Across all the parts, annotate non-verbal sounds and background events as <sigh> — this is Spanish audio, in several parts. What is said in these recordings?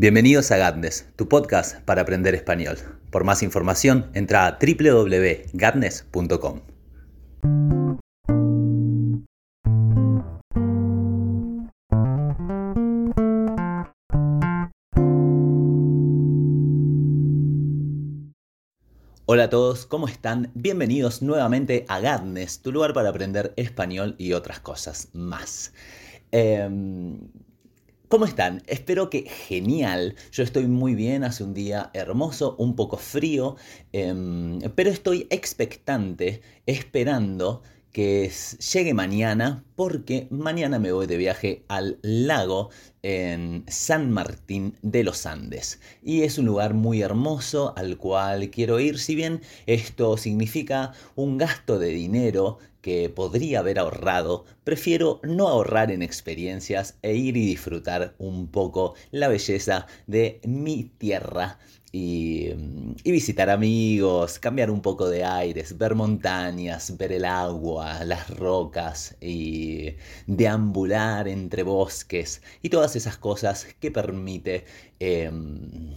Bienvenidos a Gatnes, tu podcast para aprender español. Por más información, entra a www.gatnes.com. Hola a todos, ¿cómo están? Bienvenidos nuevamente a Gatnes, tu lugar para aprender español y otras cosas más. Em, ¿Cómo están? Espero que genial. Yo estoy muy bien, hace un día hermoso, un poco frío, em, pero estoy expectante, esperando que llegue mañana porque mañana me voy de viaje al lago en San Martín de los Andes y es un lugar muy hermoso al cual quiero ir si bien esto significa un gasto de dinero que podría haber ahorrado, prefiero no ahorrar en experiencias e ir y disfrutar un poco la belleza de mi tierra y, visitar amigos, cambiar un poco de aires, ver montañas, ver el agua, las rocas y deambular entre bosques y todas esas cosas que permite em,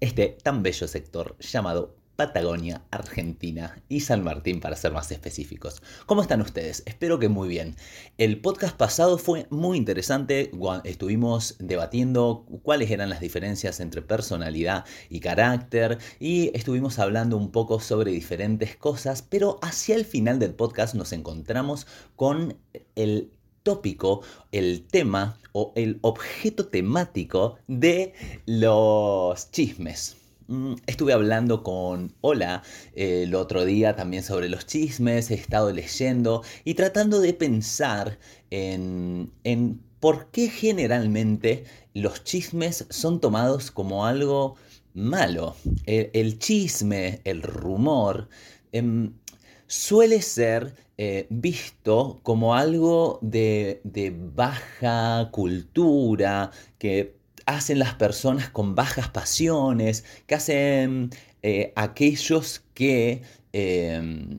este tan bello sector llamado Patagonia, Argentina y San Martín para ser más específicos. ¿Cómo están ustedes? Espero que muy bien. El podcast pasado fue muy interesante, estuvimos debatiendo cuáles eran las diferencias entre personalidad y carácter y estuvimos hablando un poco sobre diferentes cosas, pero hacia el final del podcast nos encontramos con el tópico, el tema o el objeto temático de los chismes. Mm, estuve hablando con Hola eh, el otro día también sobre los chismes, he estado leyendo y tratando de pensar en, por qué generalmente los chismes son tomados como algo malo. El, chisme, el rumor, em, suele ser eh, visto como algo de, de baja cultura, que hacen las personas con bajas pasiones, que hacen eh, aquellos que em,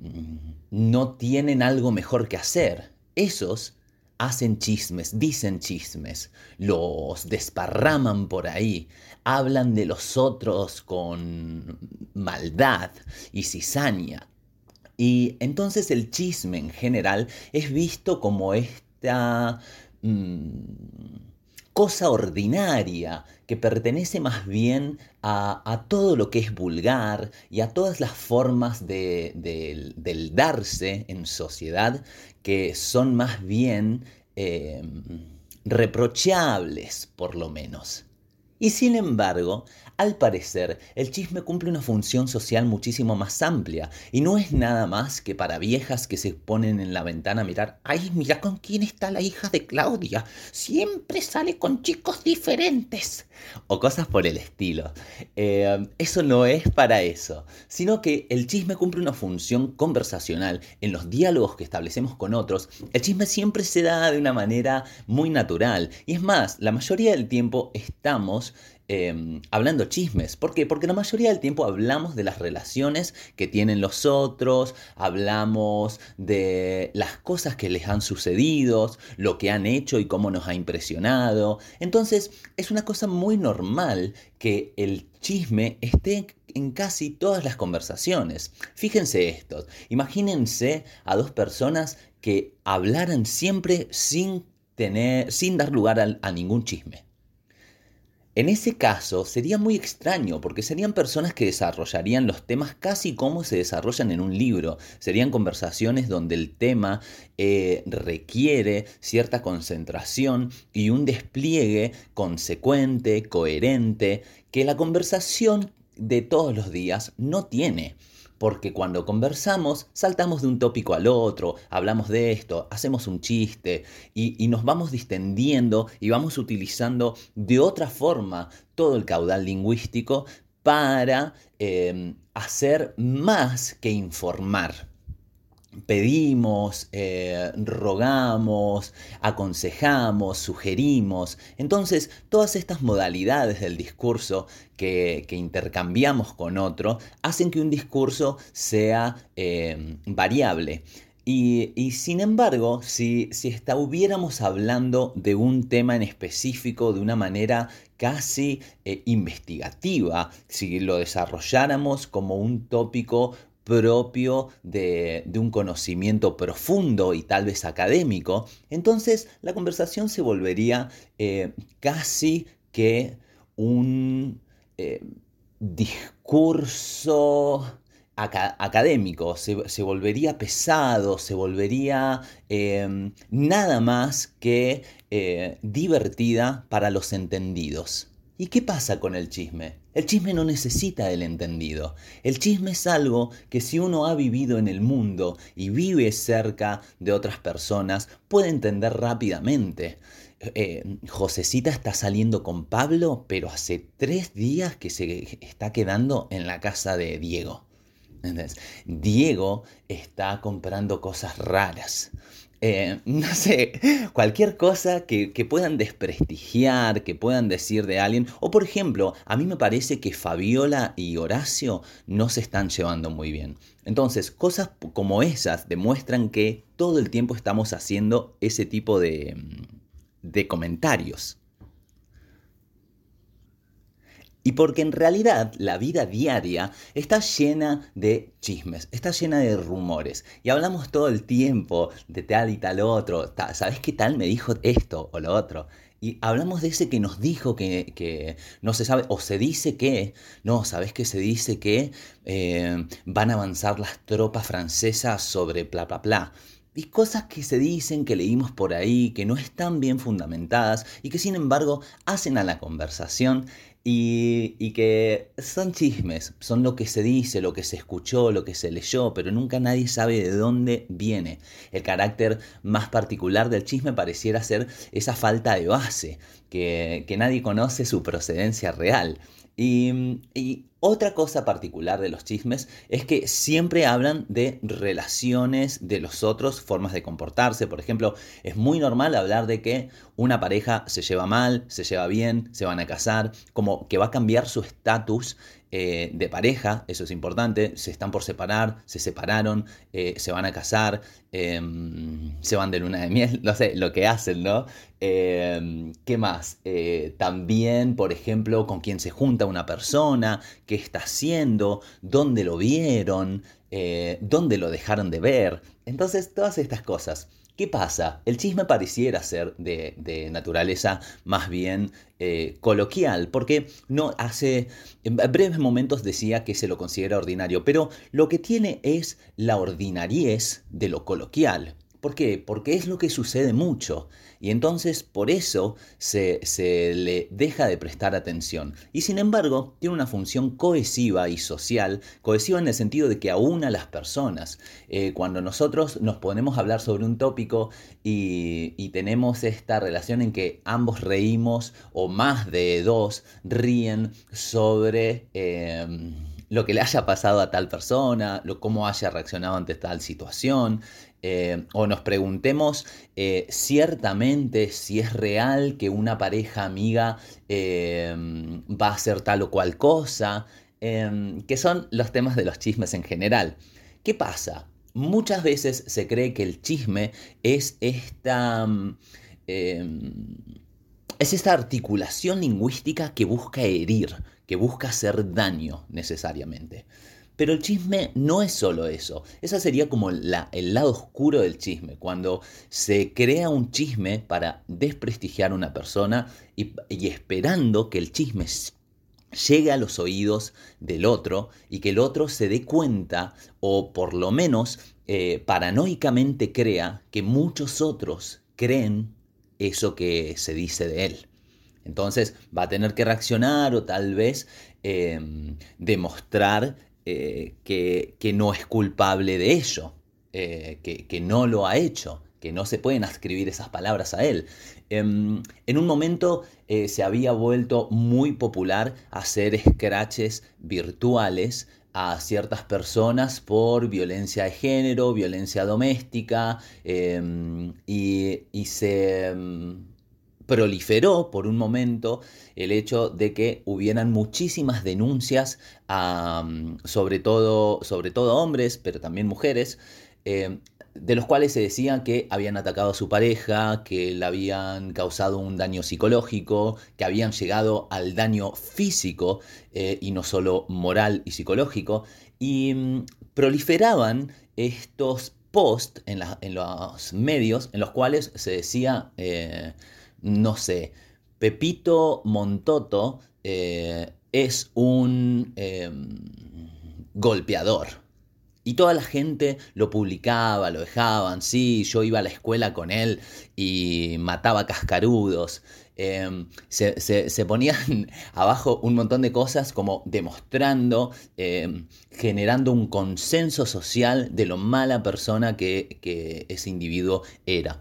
no tienen algo mejor que hacer. Esos hacen chismes, dicen chismes, los desparraman por ahí, hablan de los otros con maldad y cizaña. Y entonces el chisme en general es visto como esta... Mm, cosa ordinaria que pertenece más bien a, todo lo que es vulgar y a todas las formas del darse en sociedad que son más bien em, reprochables, por lo menos. Y sin embargo, al parecer, el chisme cumple una función social muchísimo más amplia y no es nada más que para viejas que se ponen en la ventana a mirar, ay, mira con quién está la hija de Claudia, siempre sale con chicos diferentes o cosas por el estilo. Eh, eso no es para eso, sino que el chisme cumple una función conversacional en los diálogos que establecemos con otros. El chisme siempre se da de una manera muy natural y es más, la mayoría del tiempo estamos Em, hablando chismes. ¿Por qué? Porque la mayoría del tiempo hablamos de las relaciones que tienen los otros, hablamos de las cosas que les han sucedido, lo que han hecho y cómo nos ha impresionado. Entonces es una cosa muy normal que el chisme esté en casi todas las conversaciones. Fíjense esto, imagínense a dos personas que hablaran siempre sin tener, sin dar lugar a ningún chisme. En ese caso sería muy extraño porque serían personas que desarrollarían los temas casi como se desarrollan en un libro. Serían conversaciones donde el tema eh, requiere cierta concentración y un despliegue consecuente, coherente, que la conversación de todos los días no tiene porque cuando conversamos saltamos de un tópico al otro, hablamos de esto, hacemos un chiste y, nos vamos distendiendo y vamos utilizando de otra forma todo el caudal lingüístico para eh, hacer más que informar pedimos, eh, rogamos, aconsejamos, sugerimos. Entonces, todas estas modalidades del discurso que, intercambiamos con otro hacen que un discurso sea eh, variable. Y, sin embargo, si, si estuviéramos hablando de un tema en específico de una manera casi eh, investigativa, si lo desarrolláramos como un tópico propio de, un conocimiento profundo y tal vez académico, entonces la conversación se volvería eh, casi que un eh, discurso académico, se, volvería pesado, se volvería em, nada más que eh, divertida para los entendidos. ¿Y qué pasa con el chisme? El chisme no necesita el entendido. El chisme es algo que si uno ha vivido en el mundo y vive cerca de otras personas, puede entender rápidamente. Eh, Josecita está saliendo con Pablo, pero hace tres días que se está quedando en la casa de Diego. Diego está comprando cosas raras. Eh, <laughs> no sé, cualquier cosa que, puedan desprestigiar, que puedan decir de alguien. O por ejemplo, a mí me parece que Fabiola y Horacio no se están llevando muy bien. Entonces, cosas como esas demuestran que todo el tiempo estamos haciendo ese tipo de, de comentarios. Y porque en realidad la vida diaria está llena de chismes, está llena de rumores. Y hablamos todo el tiempo de tal y tal otro. ¿Sabes qué tal me dijo esto o lo otro? Y hablamos de ese que nos dijo que, no se sabe, o se dice que, no, ¿sabes qué se dice que eh, van a avanzar las tropas francesas sobre bla, bla, bla? y cosas que se dicen, que leímos por ahí, que no están bien fundamentadas y que sin embargo hacen a la conversación y, que son chismes, son lo que se dice, lo que se escuchó, lo que se leyó, pero nunca nadie sabe de dónde viene. El carácter más particular del chisme pareciera ser esa falta de base, que, que nadie conoce su procedencia real. Y, otra cosa particular de los chismes es que siempre hablan de relaciones de los otros, formas de comportarse. Por ejemplo, es muy normal hablar de que una pareja se lleva mal, se lleva bien, se van a casar, como que va a cambiar su estatus eh, de pareja, eso es importante, se están por separar, se separaron, eh, se van a casar, em, se van de luna de miel, <laughs> no sé, lo que hacen, ¿no? Em, ¿Qué más? Eh, también, por ejemplo, con quién se junta una persona, qué está haciendo, dónde lo vieron, dónde lo dejaron de ver. Entonces, todas estas cosas. ¿Qué pasa? El chisme pareciera ser de, naturaleza más bien eh, coloquial, porque no hace en breves momentos decía que se lo considera ordinario, pero lo que tiene es la ordinariez de lo coloquial. ¿Por qué? Porque es lo que sucede mucho y entonces por eso se, le deja de prestar atención. Y sin embargo, tiene una función cohesiva y social, cohesiva en el sentido de que aúna a las personas. Eh, cuando nosotros nos ponemos a hablar sobre un tópico y, tenemos esta relación en que ambos reímos o más de dos ríen sobre... Em, lo que le haya pasado a tal persona, lo, cómo haya reaccionado ante tal situación, eh, o nos preguntemos eh, ciertamente si es real que una pareja amiga eh, va a hacer tal o cual cosa, que son los temas de los chismes en general. ¿Qué pasa? Muchas veces se cree que el chisme es esta... Mm, es esta articulación lingüística que busca herir, que busca hacer daño necesariamente. Pero el chisme no es solo eso. Ese sería como el lado oscuro del chisme, cuando se crea un chisme para desprestigiar a una persona y, esperando que el chisme llegue a los oídos del otro y que el otro se dé cuenta o por lo menos eh, paranoicamente crea que muchos otros creen eso que se dice de él. Entonces va a tener que reaccionar o tal vez em, demostrar eh, que, no es culpable de ello, eh, que, no lo ha hecho, que no se pueden ascribir esas palabras a él. Em, en un momento eh, se había vuelto muy popular hacer scratches virtuales a ciertas personas por violencia de género, violencia doméstica, em, y, y, se em, proliferó por un momento el hecho de que hubieran muchísimas denuncias, sobre, todo, sobre todo hombres, pero también mujeres, em, de los cuales se decía que habían atacado a su pareja, que le habían causado un daño psicológico, que habían llegado al daño físico eh, y no solo moral y psicológico, y mm, proliferaban estos posts en, los medios en los cuales se decía, eh, no sé, Pepito Montoto eh, es un em, golpeador y toda la gente lo publicaba, lo dejaban, sí, yo iba a la escuela con él y mataba cascarudos. Em, se, ponían <laughs> abajo un montón de cosas como demostrando, em, generando un consenso social de lo mala persona que, que ese individuo era.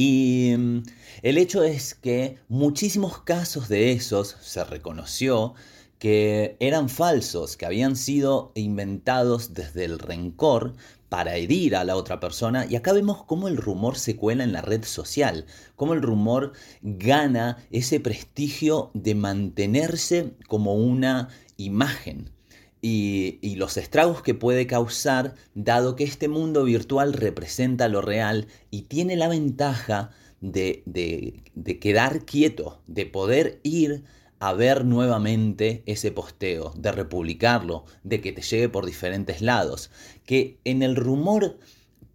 Y em, el hecho es que muchísimos casos de esos se reconoció que eran falsos, que habían sido inventados desde el rencor para herir a la otra persona. Y acá vemos cómo el rumor se cuela en la red social, cómo el rumor gana ese prestigio de mantenerse como una imagen. Y, los estragos que puede causar, dado que este mundo virtual representa lo real y tiene la ventaja de, de quedar quieto, de poder ir a ver nuevamente ese posteo, de republicarlo, de que te llegue por diferentes lados, que en el rumor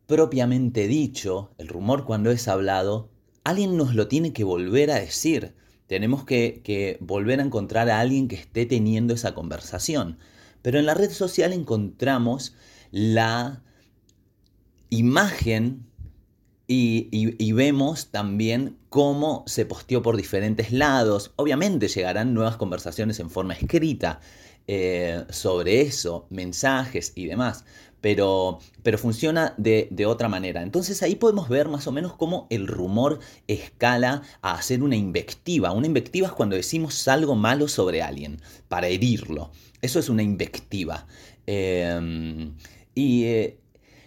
propiamente dicho, el rumor cuando es hablado, alguien nos lo tiene que volver a decir. Tenemos que, que volver a encontrar a alguien que esté teniendo esa conversación. Pero en la red social encontramos la imagen y, vemos también cómo se posteó por diferentes lados. Obviamente llegarán nuevas conversaciones en forma escrita eh, sobre eso, mensajes y demás. Pero, pero funciona de, otra manera. Entonces ahí podemos ver más o menos cómo el rumor escala a hacer una invectiva. Una invectiva es cuando decimos algo malo sobre alguien, para herirlo. Eso es una invectiva. Em, y eh,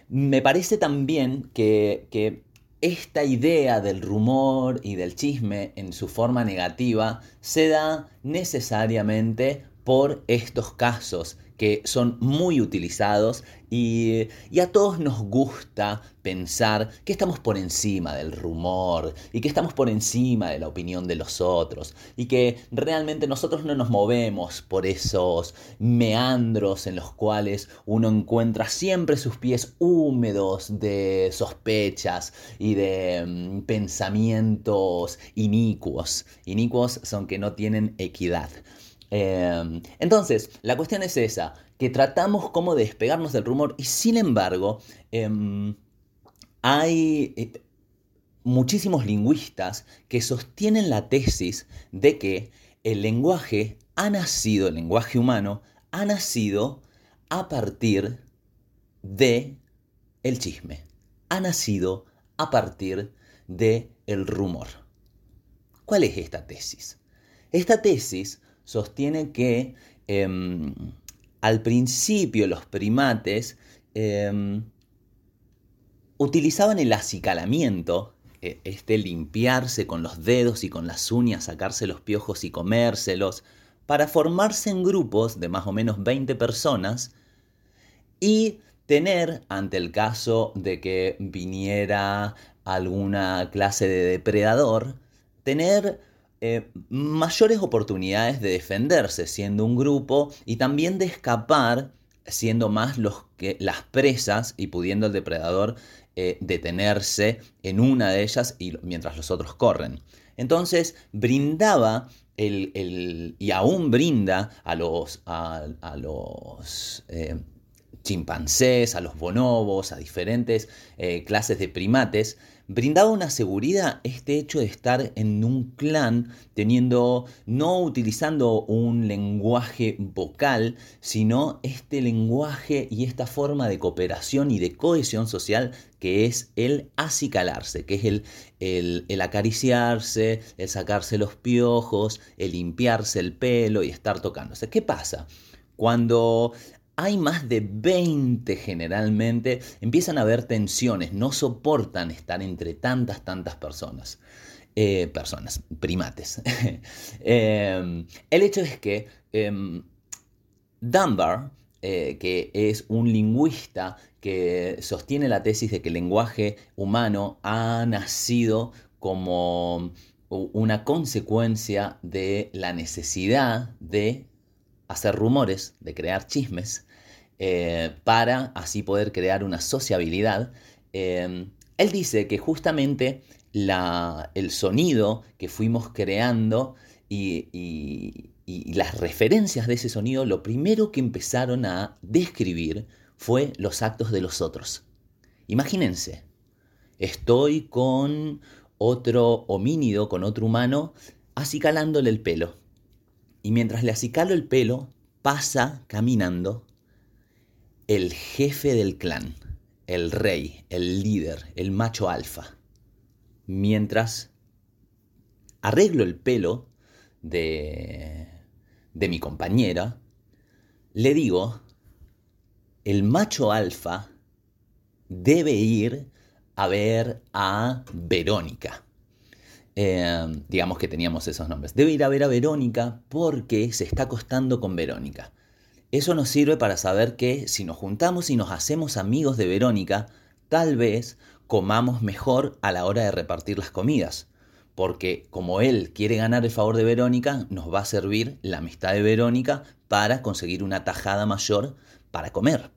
me parece también que esta idea del rumor y del chisme en su forma negativa se da necesariamente por estos casos que son muy utilizados y, a todos nos gusta pensar que estamos por encima del rumor y que estamos por encima de la opinión de los otros y que realmente nosotros no nos movemos por esos meandros en los cuales uno encuentra siempre sus pies húmedos de sospechas y de mm, pensamientos inicuos. Inicuos son que no tienen equidad. Em, entonces, la cuestión es esa, que tratamos como de despegarnos del rumor y sin embargo, em, hay eh, muchísimos lingüistas que sostienen la tesis de que el lenguaje ha nacido, el lenguaje humano, ha nacido a partir de el chisme, ha nacido a partir de el rumor. ¿Cuál es esta tesis? Esta tesis sostiene que em, al principio los primates em, utilizaban el acicalamiento, e, este limpiarse con los dedos y con las uñas, sacarse los piojos y comérselos, para formarse en grupos de más o menos 20 personas y tener, ante el caso de que viniera alguna clase de depredador, tener eh, mayores oportunidades de defenderse siendo un grupo y también de escapar siendo más los que, las presas y pudiendo el depredador eh, detenerse en una de ellas y, mientras los otros corren. Entonces brindaba el, y aún brinda a los, a, los eh, chimpancés, a los bonobos, a diferentes clases de primates, brindaba una seguridad este hecho de estar en un clan teniendo, no utilizando un lenguaje vocal, sino este lenguaje y esta forma de cooperación y de cohesión social que es el acicalarse, que es el, el, el acariciarse, el sacarse los piojos, el limpiarse el pelo y estar tocándose. ¿Qué pasa? Cuando hay más de 20 generalmente, empiezan a haber tensiones, no soportan estar entre tantas, tantas personas. Eh, personas, primates. <laughs> Em, el hecho es que em, Dunbar eh, que es un lingüista que sostiene la tesis de que el lenguaje humano ha nacido como una consecuencia de la necesidad de hacer rumores, de crear chismes, eh, para así poder crear una sociabilidad. Eh, él dice que justamente el sonido que fuimos creando y, las referencias de ese sonido, lo primero que empezaron a describir fue los actos de los otros. Imagínense, estoy con otro homínido, con otro humano, acicalándole el pelo. Y mientras le acicalo el pelo, pasa caminando el jefe del clan, el rey, el líder, el macho alfa. Mientras arreglo el pelo de, de mi compañera, le digo, el macho alfa debe ir a ver a Verónica. Eh, digamos que teníamos esos nombres. Debe ir a ver a Verónica porque se está acostando con Verónica. Eso nos sirve para saber que si nos juntamos y nos hacemos amigos de Verónica, tal vez comamos mejor a la hora de repartir las comidas. Porque como él quiere ganar el favor de Verónica, nos va a servir la amistad de Verónica para conseguir una tajada mayor para comer.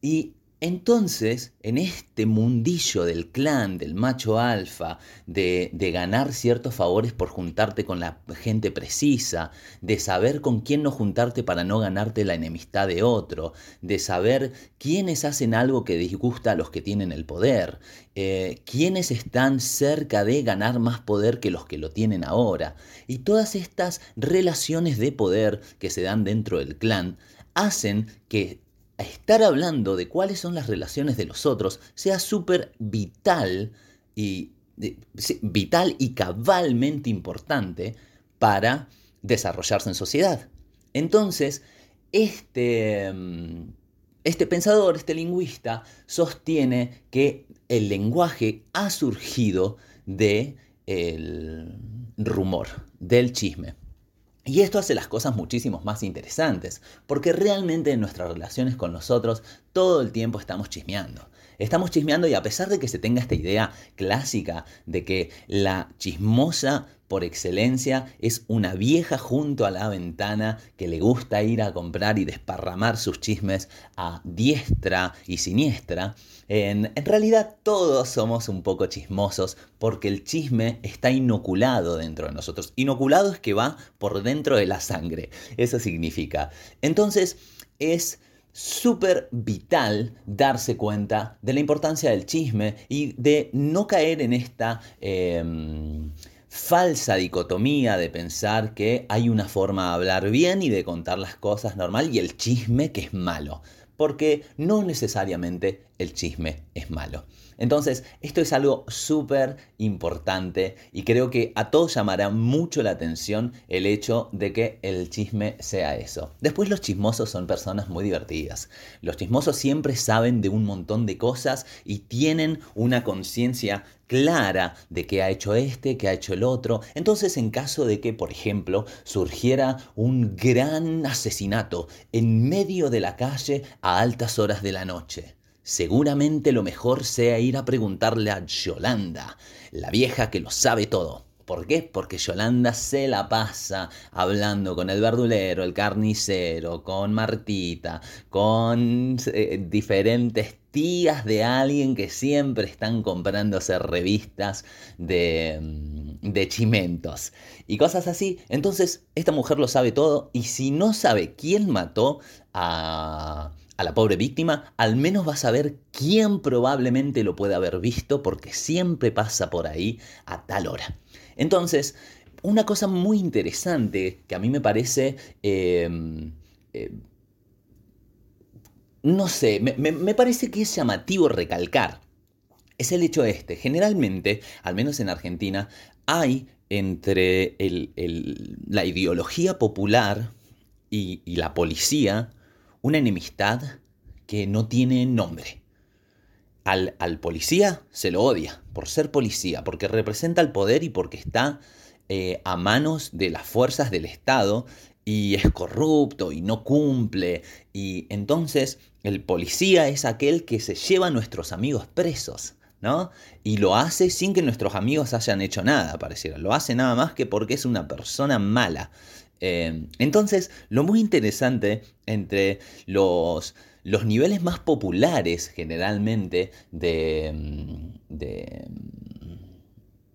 Y entonces, en este mundillo del clan, del macho alfa, de, ganar ciertos favores por juntarte con la gente precisa, de saber con quién no juntarte para no ganarte la enemistad de otro, de saber quiénes hacen algo que disgusta a los que tienen el poder, eh, quiénes están cerca de ganar más poder que los que lo tienen ahora, y todas estas relaciones de poder que se dan dentro del clan, hacen que estar hablando de cuáles son las relaciones de los otros sea súper vital y, vital y cabalmente importante para desarrollarse en sociedad. Entonces, este, mm, este pensador, este lingüista, sostiene que el lenguaje ha surgido del rumor, del chisme. Y esto hace las cosas muchísimo más interesantes, porque realmente en nuestras relaciones con nosotros todo el tiempo estamos chismeando. Estamos chismeando y a pesar de que se tenga esta idea clásica de que la chismosa por excelencia es una vieja junto a la ventana que le gusta ir a comprar y desparramar sus chismes a diestra y siniestra, en, realidad todos somos un poco chismosos porque el chisme está inoculado dentro de nosotros. Inoculado es que va por dentro de la sangre, eso significa. Entonces es súper vital darse cuenta de la importancia del chisme y de no caer en esta em, falsa dicotomía de pensar que hay una forma de hablar bien y de contar las cosas normal y el chisme que es malo. Porque no necesariamente el chisme es malo. Entonces, esto es algo súper importante y creo que a todos llamará mucho la atención el hecho de que el chisme sea eso. Después los chismosos son personas muy divertidas. Los chismosos siempre saben de un montón de cosas y tienen una conciencia clara de qué ha hecho este, qué ha hecho el otro. Entonces, en caso de que, por ejemplo, surgiera un gran asesinato en medio de la calle a altas horas de la noche, seguramente lo mejor sea ir a preguntarle a Yolanda, la vieja que lo sabe todo. ¿Por qué? Porque Yolanda se la pasa hablando con el verdulero, el carnicero, con Martita, con eh, diferentes tías de alguien que siempre están comprándose revistas de, mm, de chimentos y cosas así. Entonces, esta mujer lo sabe todo y si no sabe quién mató a a la pobre víctima, al menos va a saber quién probablemente lo puede haber visto porque siempre pasa por ahí a tal hora. Entonces, una cosa muy interesante que a mí me parece... Em, eh, no sé, me, parece que es llamativo recalcar. Es el hecho este. Generalmente, al menos en Argentina, hay entre la ideología popular y la policía una enemistad que no tiene nombre. Al, al, policía se lo odia por ser policía, porque representa el poder y porque está eh, a manos de las fuerzas del Estado y es corrupto y no cumple. Y entonces el policía es aquel que se lleva a nuestros amigos presos. ¿no? Y lo hace sin que nuestros amigos hayan hecho nada, pareciera. Lo hace nada más que porque es una persona mala. Eh, entonces, lo muy interesante entre los, los niveles más populares generalmente de, mm, de,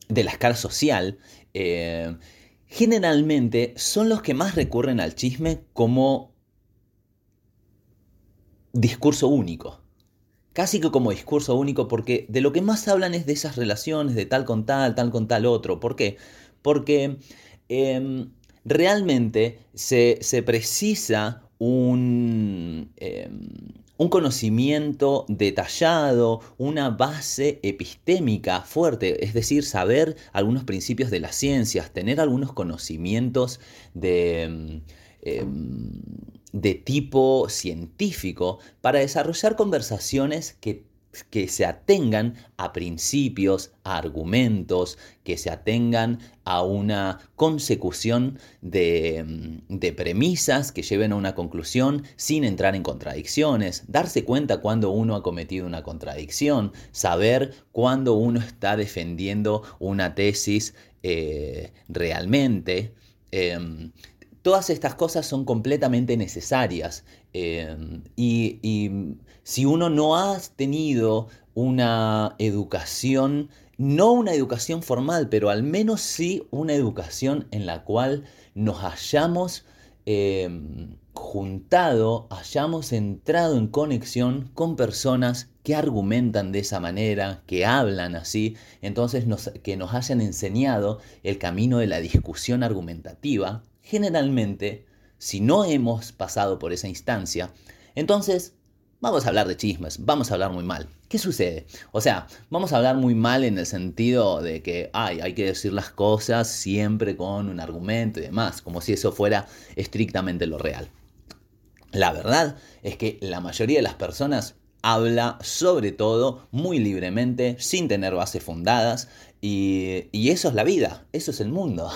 de la escala social, eh, generalmente son los que más recurren al chisme como discurso único. Casi que como discurso único, porque de lo que más hablan es de esas relaciones, de tal con tal, tal con tal otro. ¿Por qué? Porque em, realmente se, precisa un, em, un conocimiento detallado, una base epistémica fuerte, es decir, saber algunos principios de las ciencias, tener algunos conocimientos de, em, de tipo científico para desarrollar conversaciones que que se atengan a principios, a argumentos, que se atengan a una consecución de, de, premisas que lleven a una conclusión sin entrar en contradicciones, darse cuenta cuando uno ha cometido una contradicción, saber cuándo uno está defendiendo una tesis eh, realmente. Em, todas estas cosas son completamente necesarias em, y, si uno no ha tenido una educación, no una educación formal, pero al menos sí una educación en la cual nos hayamos em, juntado, hayamos entrado en conexión con personas que argumentan de esa manera, que hablan así, entonces que nos hayan enseñado el camino de la discusión argumentativa, generalmente, si no hemos pasado por esa instancia, entonces vamos a hablar de chismes, vamos a hablar muy mal. ¿Qué sucede? O sea, vamos a hablar muy mal en el sentido de que ay, hay que decir las cosas siempre con un argumento y demás, como si eso fuera estrictamente lo real. La verdad es que la mayoría de las personas habla sobre todo muy libremente, sin tener bases fundadas, y, eso es la vida, eso es el mundo.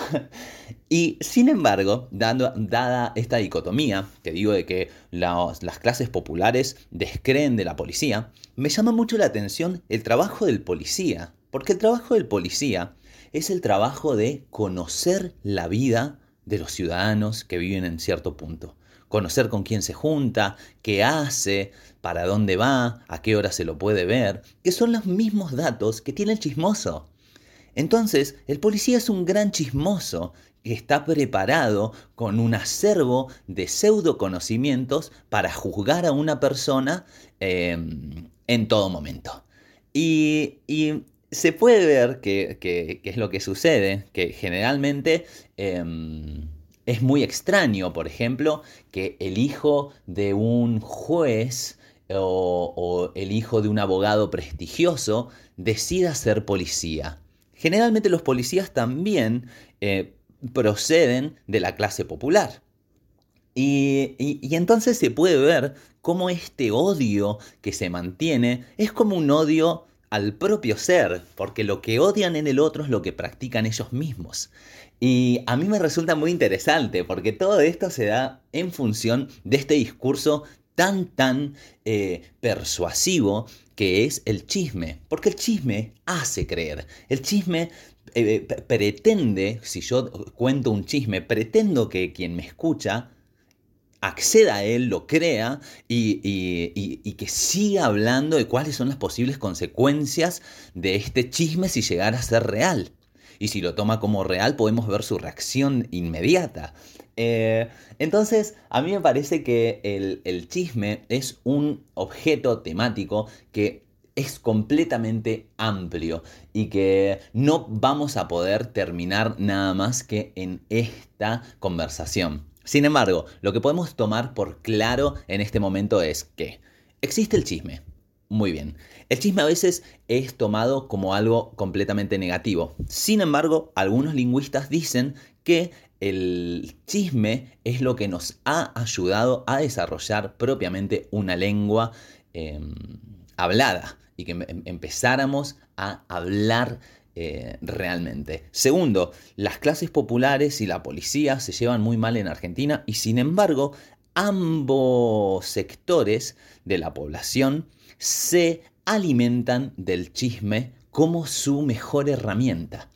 <laughs> y sin embargo, dada esta dicotomía, que digo de que las clases populares descreen de la policía, me llama mucho la atención el trabajo del policía, porque el trabajo del policía es el trabajo de conocer la vida de los ciudadanos que viven en cierto punto conocer con quién se junta, qué hace, para dónde va, a qué hora se lo puede ver, que son los mismos datos que tiene el chismoso. Entonces, el policía es un gran chismoso que está preparado con un acervo de pseudo conocimientos para juzgar a una persona em, en todo momento. Y, se puede ver que, es lo que sucede, que generalmente em, es muy extraño, por ejemplo, que el hijo de un juez o, el hijo de un abogado prestigioso decida ser policía. Generalmente los policías también eh, proceden de la clase popular. Y, y, entonces se puede ver cómo este odio que se mantiene es como un odio al propio ser, porque lo que odian en el otro es lo que practican ellos mismos. Y a mí me resulta muy interesante porque todo esto se da en función de este discurso tan, tan eh, persuasivo que es el chisme. Porque el chisme hace creer. El chisme eh, pretende, si yo cuento un chisme, pretendo que quien me escucha acceda a él, lo crea y, y, que siga hablando de cuáles son las posibles consecuencias de este chisme si llegara a ser real y si lo toma como real podemos ver su reacción inmediata. Eh, entonces, a mí me parece que el, chisme es un objeto temático que es completamente amplio y que no vamos a poder terminar nada más que en esta conversación. Sin embargo, lo que podemos tomar por claro en este momento es que existe el chisme, muy bien. El chisme a veces es tomado como algo completamente negativo. Sin embargo, algunos lingüistas dicen que el chisme es lo que nos ha ayudado a desarrollar propiamente una lengua em, hablada y que em, empezáramos a hablar eh, realmente. Segundo, las clases populares y la policía se llevan muy mal en Argentina y sin embargo ambos sectores de la población se alimentan del chisme como su mejor herramienta.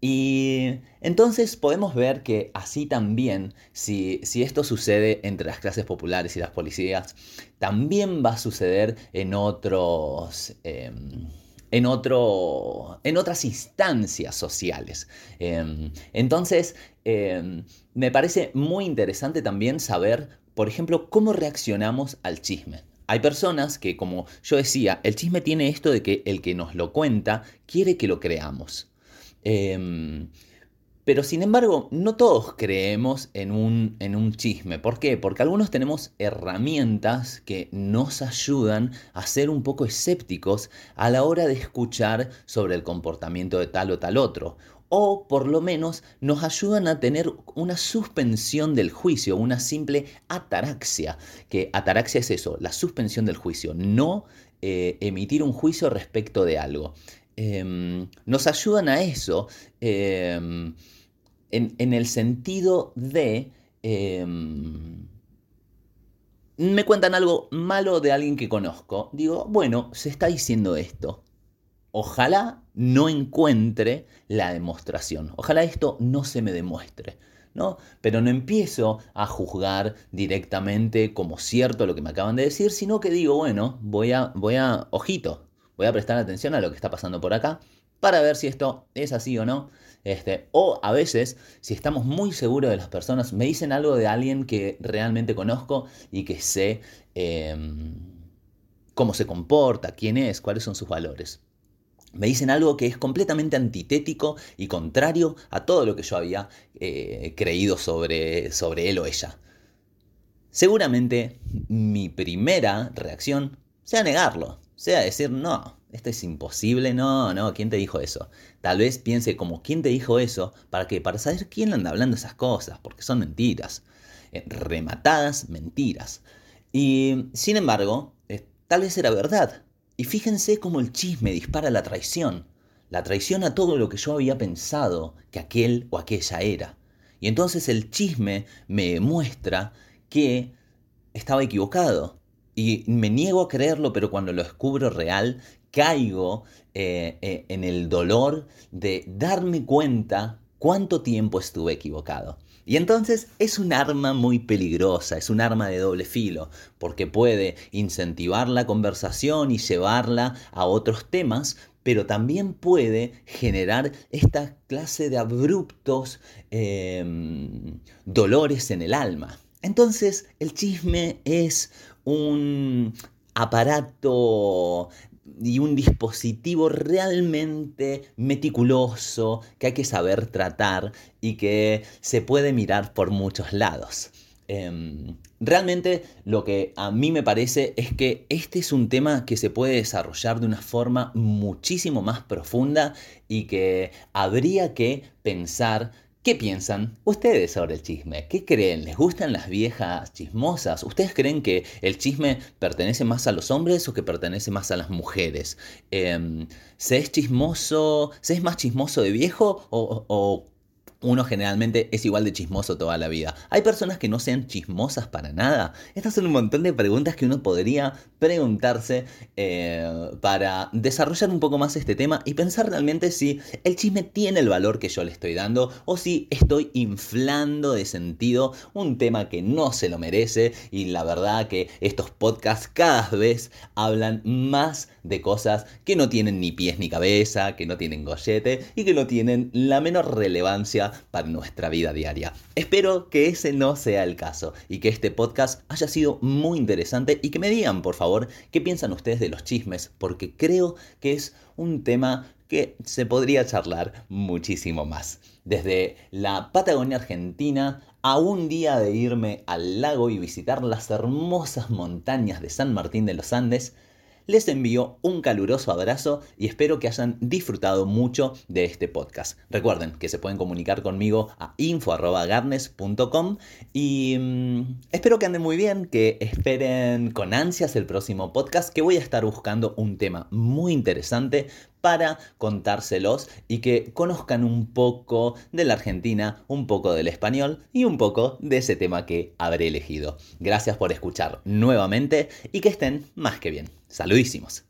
Y entonces podemos ver que así también, si, esto sucede entre las clases populares y las policías, también va a suceder en otros... Em, en, otro, en otras instancias sociales. Em, entonces, em, me parece muy interesante también saber, por ejemplo, cómo reaccionamos al chisme. Hay personas que, como yo decía, el chisme tiene esto de que el que nos lo cuenta quiere que lo creamos. Em, pero sin embargo, no todos creemos en un, en un chisme. ¿Por qué? Porque algunos tenemos herramientas que nos ayudan a ser un poco escépticos a la hora de escuchar sobre el comportamiento de tal o tal otro. O por lo menos nos ayudan a tener una suspensión del juicio, una simple ataraxia. Que ataraxia es eso, la suspensión del juicio, no eh, emitir un juicio respecto de algo. Em, nos ayudan a eso em, en, el sentido de... Em, me cuentan algo malo de alguien que conozco. Digo, bueno, se está diciendo esto. Ojalá no encuentre la demostración. Ojalá esto no se me demuestre. ¿no? Pero no empiezo a juzgar directamente como cierto lo que me acaban de decir, sino que digo, bueno, voy a, voy a, ojito, voy a prestar atención a lo que está pasando por acá para ver si esto es así o no. Este, o a veces, si estamos muy seguros de las personas, me dicen algo de alguien que realmente conozco y que sé em, cómo se comporta, quién es, cuáles son sus valores. Me dicen algo que es completamente antitético y contrario a todo lo que yo había eh, creído sobre, sobre él o ella. Seguramente mi primera reacción sea negarlo, sea decir, no, esto es imposible, no, no, ¿quién te dijo eso? Tal vez piense como, ¿quién te dijo eso? ¿Para qué? Para saber quién anda hablando esas cosas, porque son mentiras, eh, rematadas mentiras. Y, sin embargo, eh, tal vez era verdad. Y fíjense cómo el chisme dispara la traición, la traición a todo lo que yo había pensado que aquel o aquella era. Y entonces el chisme me muestra que estaba equivocado, y me niego a creerlo, pero cuando lo descubro real, caigo eh, eh, en el dolor de darme cuenta cuánto tiempo estuve equivocado. Y entonces es un arma muy peligrosa, es un arma de doble filo, porque puede incentivar la conversación y llevarla a otros temas, pero también puede generar esta clase de abruptos em, dolores en el alma. Entonces el chisme es un aparato y un dispositivo realmente meticuloso que hay que saber tratar y que se puede mirar por muchos lados. Em, realmente lo que a mí me parece es que este es un tema que se puede desarrollar de una forma muchísimo más profunda y que habría que pensar ¿Qué piensan ustedes sobre el chisme? ¿Qué creen? ¿Les gustan las viejas chismosas? ¿Ustedes creen que el chisme pertenece más a los hombres o que pertenece más a las mujeres? Em, ¿Se es chismoso? ¿Se es más chismoso de viejo o, o uno generalmente es igual de chismoso toda la vida. ¿Hay personas que no sean chismosas para nada? Estas son un montón de preguntas que uno podría preguntarse eh, para desarrollar un poco más este tema y pensar realmente si el chisme tiene el valor que yo le estoy dando o si estoy inflando de sentido un tema que no se lo merece y la verdad que estos podcasts cada vez hablan más de cosas que no tienen ni pies ni cabeza, que no tienen gollete y que no tienen la menor relevancia para nuestra vida diaria. Espero que ese no sea el caso y que este podcast haya sido muy interesante y que me digan, por favor, qué piensan ustedes de los chismes, porque creo que es un tema que se podría charlar muchísimo más. Desde la Patagonia Argentina a un día de irme al lago y visitar las hermosas montañas de San Martín de los Andes, les envío un caluroso abrazo y espero que hayan disfrutado mucho de este podcast. Recuerden que se pueden comunicar conmigo a info.garnes.com y mm, espero que anden muy bien, que esperen con ansias el próximo podcast, que voy a estar buscando un tema muy interesante para contárselos y que conozcan un poco de la Argentina, un poco del español y un poco de ese tema que habré elegido. Gracias por escuchar nuevamente y que estén más que bien. Saludísimos.